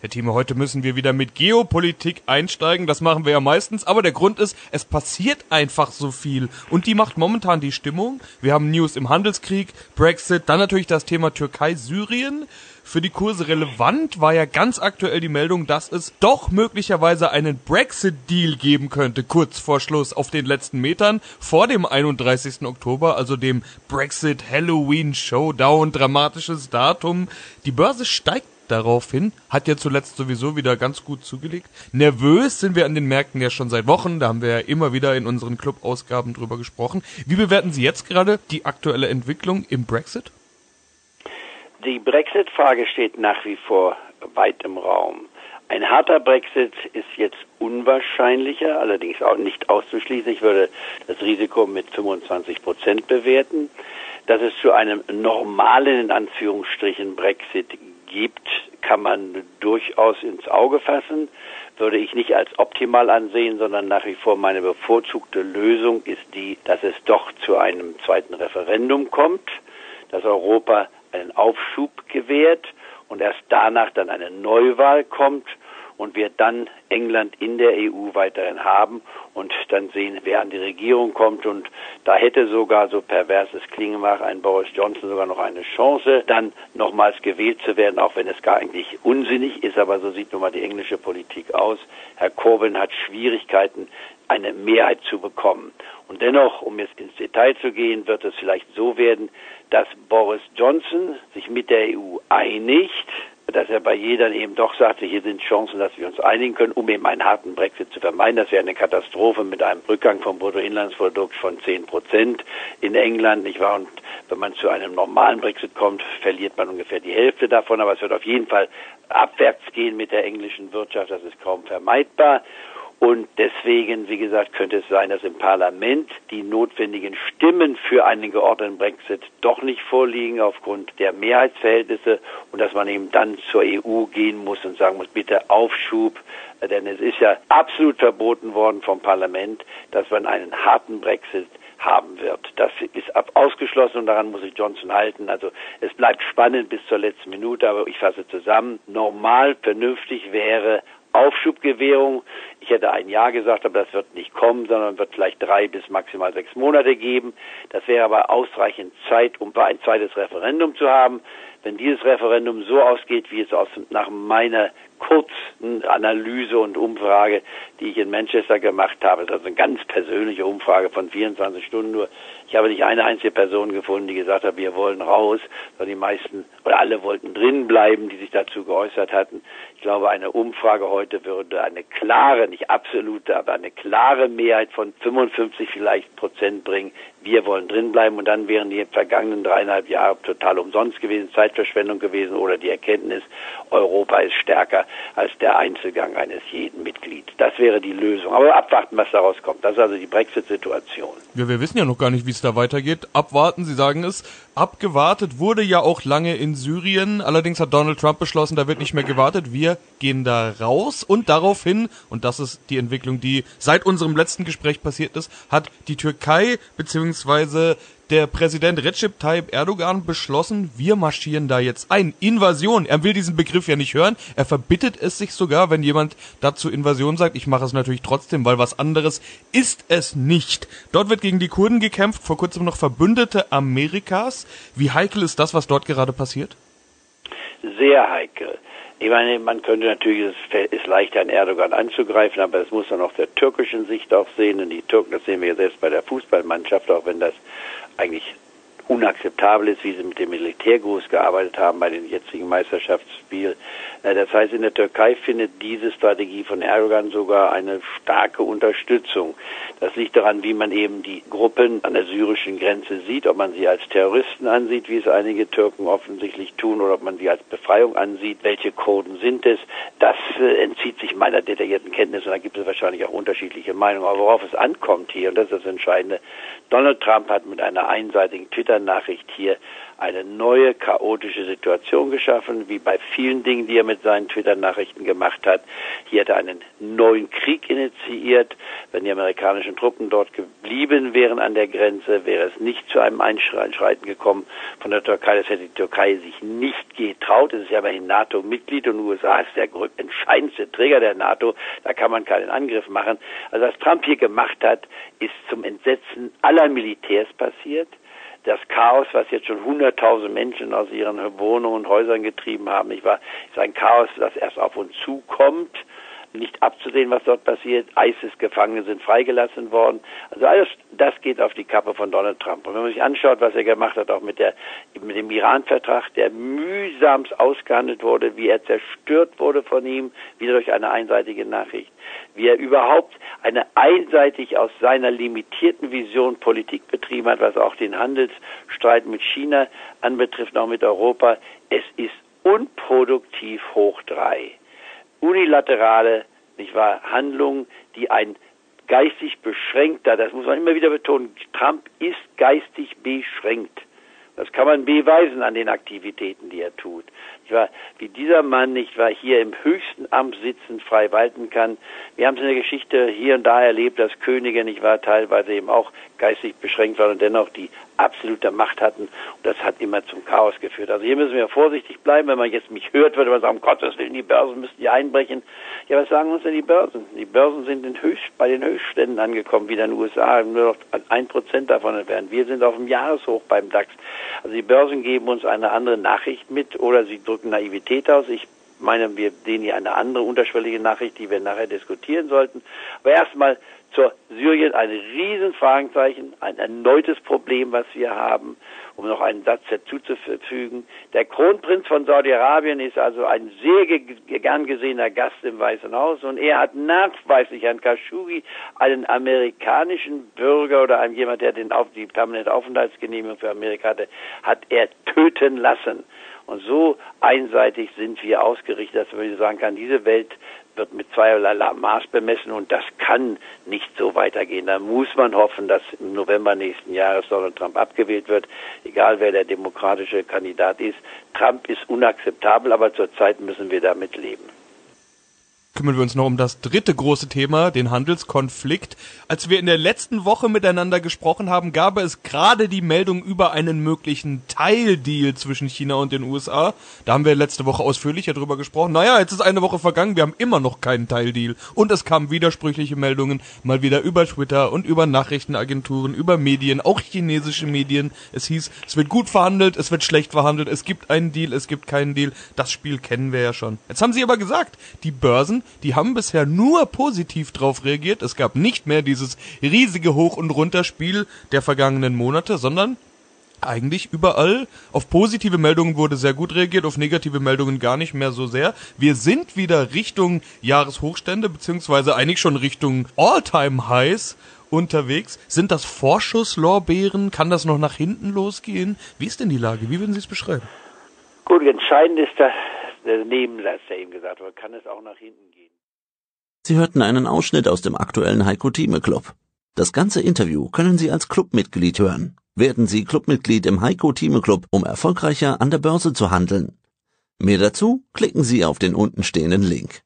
Herr Thieme, heute müssen wir wieder mit Geopolitik einsteigen. Das machen wir ja meistens. Aber der Grund ist, es passiert einfach so viel. Und die macht momentan die Stimmung. Wir haben News im Handelskrieg, Brexit, dann natürlich das Thema Türkei, Syrien. Für die Kurse relevant war ja ganz aktuell die Meldung, dass es doch möglicherweise einen Brexit-Deal geben könnte, kurz vor Schluss auf den letzten Metern, vor dem 31. Oktober, also dem Brexit Halloween Showdown, dramatisches Datum. Die Börse steigt daraufhin, hat ja zuletzt sowieso wieder ganz gut zugelegt. Nervös sind wir an den Märkten ja schon seit Wochen, da haben wir ja immer wieder in unseren Club-Ausgaben drüber gesprochen. Wie bewerten Sie jetzt gerade die aktuelle Entwicklung im Brexit? Die Brexit-Frage steht nach wie vor weit im Raum. Ein harter Brexit ist jetzt unwahrscheinlicher, allerdings auch nicht auszuschließen. Ich würde das Risiko mit 25 Prozent bewerten. Dass es zu einem normalen, in Anführungsstrichen, Brexit gibt, kann man durchaus ins Auge fassen, würde ich nicht als optimal ansehen, sondern nach wie vor meine bevorzugte Lösung ist die, dass es doch zu einem zweiten Referendum kommt, dass Europa einen Aufschub gewährt und erst danach dann eine Neuwahl kommt und wir dann England in der EU weiterhin haben und dann sehen, wer an die Regierung kommt. Und da hätte sogar, so perverses klingen mag, ein Boris Johnson sogar noch eine Chance, dann nochmals gewählt zu werden, auch wenn es gar eigentlich unsinnig ist. Aber so sieht nun mal die englische Politik aus. Herr Corbyn hat Schwierigkeiten, eine Mehrheit zu bekommen. Und dennoch, um jetzt ins Detail zu gehen, wird es vielleicht so werden, dass Boris Johnson sich mit der EU einigt, dass er bei jedern eben doch sagte, hier sind Chancen, dass wir uns einigen können, um eben einen harten Brexit zu vermeiden. Das wäre eine Katastrophe mit einem Rückgang vom Bruttoinlandsprodukt von 10 Prozent in England, nicht wahr? Und wenn man zu einem normalen Brexit kommt, verliert man ungefähr die Hälfte davon, aber es wird auf jeden Fall abwärts gehen mit der englischen Wirtschaft, das ist kaum vermeidbar. Und deswegen, wie gesagt, könnte es sein, dass im Parlament die notwendigen Stimmen für einen geordneten Brexit doch nicht vorliegen aufgrund der Mehrheitsverhältnisse und dass man eben dann zur EU gehen muss und sagen muss, bitte Aufschub, denn es ist ja absolut verboten worden vom Parlament, dass man einen harten Brexit haben wird. Das ist ausgeschlossen und daran muss sich Johnson halten. Also es bleibt spannend bis zur letzten Minute, aber ich fasse zusammen. Normal, vernünftig wäre Aufschubgewährung. Ich hätte ein Jahr gesagt, aber das wird nicht kommen, sondern wird vielleicht drei bis maximal sechs Monate geben. Das wäre aber ausreichend Zeit, um ein zweites Referendum zu haben. Wenn dieses Referendum so ausgeht, wie es aus, nach meiner kurzen Analyse und Umfrage, die ich in Manchester gemacht habe, das ist eine ganz persönliche Umfrage von 24 Stunden nur. Ich habe nicht eine einzige Person gefunden, die gesagt hat, wir wollen raus, sondern die meisten oder alle wollten drin bleiben, die sich dazu geäußert hatten. Ich glaube, eine Umfrage heute würde eine klare, nicht absolute, aber eine klare Mehrheit von 55 vielleicht Prozent bringen. Wir wollen drin bleiben und dann wären die vergangenen dreieinhalb Jahre total umsonst gewesen, Zeitverschwendung gewesen oder die Erkenntnis, Europa ist stärker als der Einzelgang eines jeden Mitglieds. Das wäre die Lösung. Aber abwarten, was daraus kommt. Das ist also die Brexit-Situation. Ja, wir wissen ja noch gar nicht, wie es da weitergeht. Abwarten, Sie sagen es. Abgewartet wurde ja auch lange in Syrien. Allerdings hat Donald Trump beschlossen, da wird nicht mehr gewartet. Wir gehen da raus und daraufhin, und das ist die Entwicklung, die seit unserem letzten Gespräch passiert ist, hat die Türkei bzw der Präsident Recep Tayyip Erdogan beschlossen, wir marschieren da jetzt ein. Invasion. Er will diesen Begriff ja nicht hören. Er verbittet es sich sogar, wenn jemand dazu Invasion sagt. Ich mache es natürlich trotzdem, weil was anderes ist es nicht. Dort wird gegen die Kurden gekämpft, vor kurzem noch Verbündete Amerikas. Wie heikel ist das, was dort gerade passiert? Sehr heikel. Ich meine, man könnte natürlich, es ist leichter an Erdogan anzugreifen, aber das muss man auch der türkischen Sicht auch sehen. Und die Türken, das sehen wir ja selbst bei der Fußballmannschaft, auch wenn das eigentlich unakzeptabel ist, wie sie mit dem Militärgruß gearbeitet haben bei den jetzigen Meisterschaftsspielen. Äh, das heißt, in der Türkei findet diese Strategie von Erdogan sogar eine starke Unterstützung. Das liegt daran, wie man eben die Gruppen an der syrischen Grenze sieht, ob man sie als Terroristen ansieht, wie es einige Türken offensichtlich tun, oder ob man sie als Befreiung ansieht. Welche Kurden sind es? Das äh, entzieht sich meiner detaillierten Kenntnis und da gibt es wahrscheinlich auch unterschiedliche Meinungen. Aber worauf es ankommt hier, und das ist das Entscheidende, Donald Trump hat mit einer einseitigen Twitter Twitter-Nachricht hier eine neue chaotische Situation geschaffen, wie bei vielen Dingen, die er mit seinen Twitter-Nachrichten gemacht hat. Hier hat er einen neuen Krieg initiiert. Wenn die amerikanischen Truppen dort geblieben wären an der Grenze, wäre es nicht zu einem Einschreiten gekommen von der Türkei. Das hätte die Türkei sich nicht getraut. Es ist ja immerhin NATO-Mitglied und USA ist der entscheidendste Träger der NATO. Da kann man keinen Angriff machen. Also was Trump hier gemacht hat, ist zum Entsetzen aller Militärs passiert das Chaos, was jetzt schon hunderttausend Menschen aus ihren Wohnungen und Häusern getrieben haben, ich war, ist ein Chaos, das erst auf uns zukommt, nicht abzusehen, was dort passiert. ISIS-Gefangene sind freigelassen worden. Also alles das geht auf die Kappe von Donald Trump. Und wenn man sich anschaut, was er gemacht hat, auch mit, der, mit dem Iran-Vertrag, der mühsamst ausgehandelt wurde, wie er zerstört wurde von ihm, wieder durch eine einseitige Nachricht, wie er überhaupt eine einseitig aus seiner limitierten Vision Politik betrieben hat, was auch den Handelsstreit mit China anbetrifft, auch mit Europa. Es ist unproduktiv hoch drei unilaterale nicht wahr, Handlungen, die ein geistig beschränkter, das muss man immer wieder betonen, Trump ist geistig beschränkt. Das kann man beweisen an den Aktivitäten, die er tut. Ich war, wie dieser Mann nicht war hier im höchsten Amt sitzend frei walten kann. Wir haben es in der Geschichte hier und da erlebt, dass Könige nicht war teilweise eben auch geistig beschränkt waren und dennoch die absolute Macht hatten. Und das hat immer zum Chaos geführt. Also hier müssen wir vorsichtig bleiben. Wenn man jetzt mich hört, würde man sagen, um Gottes Willen, die Börsen müssen ja einbrechen. Ja, was sagen uns denn die Börsen? Die Börsen sind in Höchst, bei den Höchstständen angekommen, wie in den USA, nur noch ein Prozent davon entfernt. Wir sind auf dem Jahreshoch beim DAX. Also die Börsen geben uns eine andere Nachricht mit oder sie drücken Naivität aus. Ich meine, wir sehen hier eine andere unterschwellige Nachricht, die wir nachher diskutieren sollten. Aber erstmal zur Syrien ein Riesenfragezeichen, ein erneutes Problem, was wir haben, um noch einen Satz dazuzufügen. Der Kronprinz von Saudi-Arabien ist also ein sehr ge gern gesehener Gast im Weißen Haus und er hat nachweislich an Khashoggi einen amerikanischen Bürger oder einen jemand, der den auf die permanente Aufenthaltsgenehmigung für Amerika hatte, hat er töten lassen. Und so einseitig sind wir ausgerichtet, dass man sagen kann, diese Welt wird mit zweierlei Maß bemessen und das kann nicht so weitergehen. Da muss man hoffen, dass im November nächsten Jahres Donald Trump abgewählt wird, egal wer der demokratische Kandidat ist. Trump ist unakzeptabel, aber zurzeit müssen wir damit leben kümmern wir uns noch um das dritte große Thema, den Handelskonflikt. Als wir in der letzten Woche miteinander gesprochen haben, gab es gerade die Meldung über einen möglichen Teildeal zwischen China und den USA. Da haben wir letzte Woche ausführlicher drüber gesprochen. Naja, jetzt ist eine Woche vergangen, wir haben immer noch keinen Teildeal. Und es kamen widersprüchliche Meldungen, mal wieder über Twitter und über Nachrichtenagenturen, über Medien, auch chinesische Medien. Es hieß, es wird gut verhandelt, es wird schlecht verhandelt, es gibt einen Deal, es gibt keinen Deal. Das Spiel kennen wir ja schon. Jetzt haben sie aber gesagt, die Börsen die haben bisher nur positiv drauf reagiert. Es gab nicht mehr dieses riesige Hoch- und Runterspiel der vergangenen Monate, sondern eigentlich überall. Auf positive Meldungen wurde sehr gut reagiert, auf negative Meldungen gar nicht mehr so sehr. Wir sind wieder Richtung Jahreshochstände, beziehungsweise eigentlich schon Richtung All-Time-Highs unterwegs. Sind das Vorschusslorbeeren? Kann das noch nach hinten losgehen? Wie ist denn die Lage? Wie würden Sie es beschreiben? Gut, entscheidend ist, dass der Nebensatz, der eben gesagt wurde, kann es auch nach hinten gehen. Sie hörten einen Ausschnitt aus dem aktuellen Heiko Thieme Club. Das ganze Interview können Sie als Clubmitglied hören. Werden Sie Clubmitglied im Heiko Thieme Club, um erfolgreicher an der Börse zu handeln. Mehr dazu klicken Sie auf den untenstehenden Link.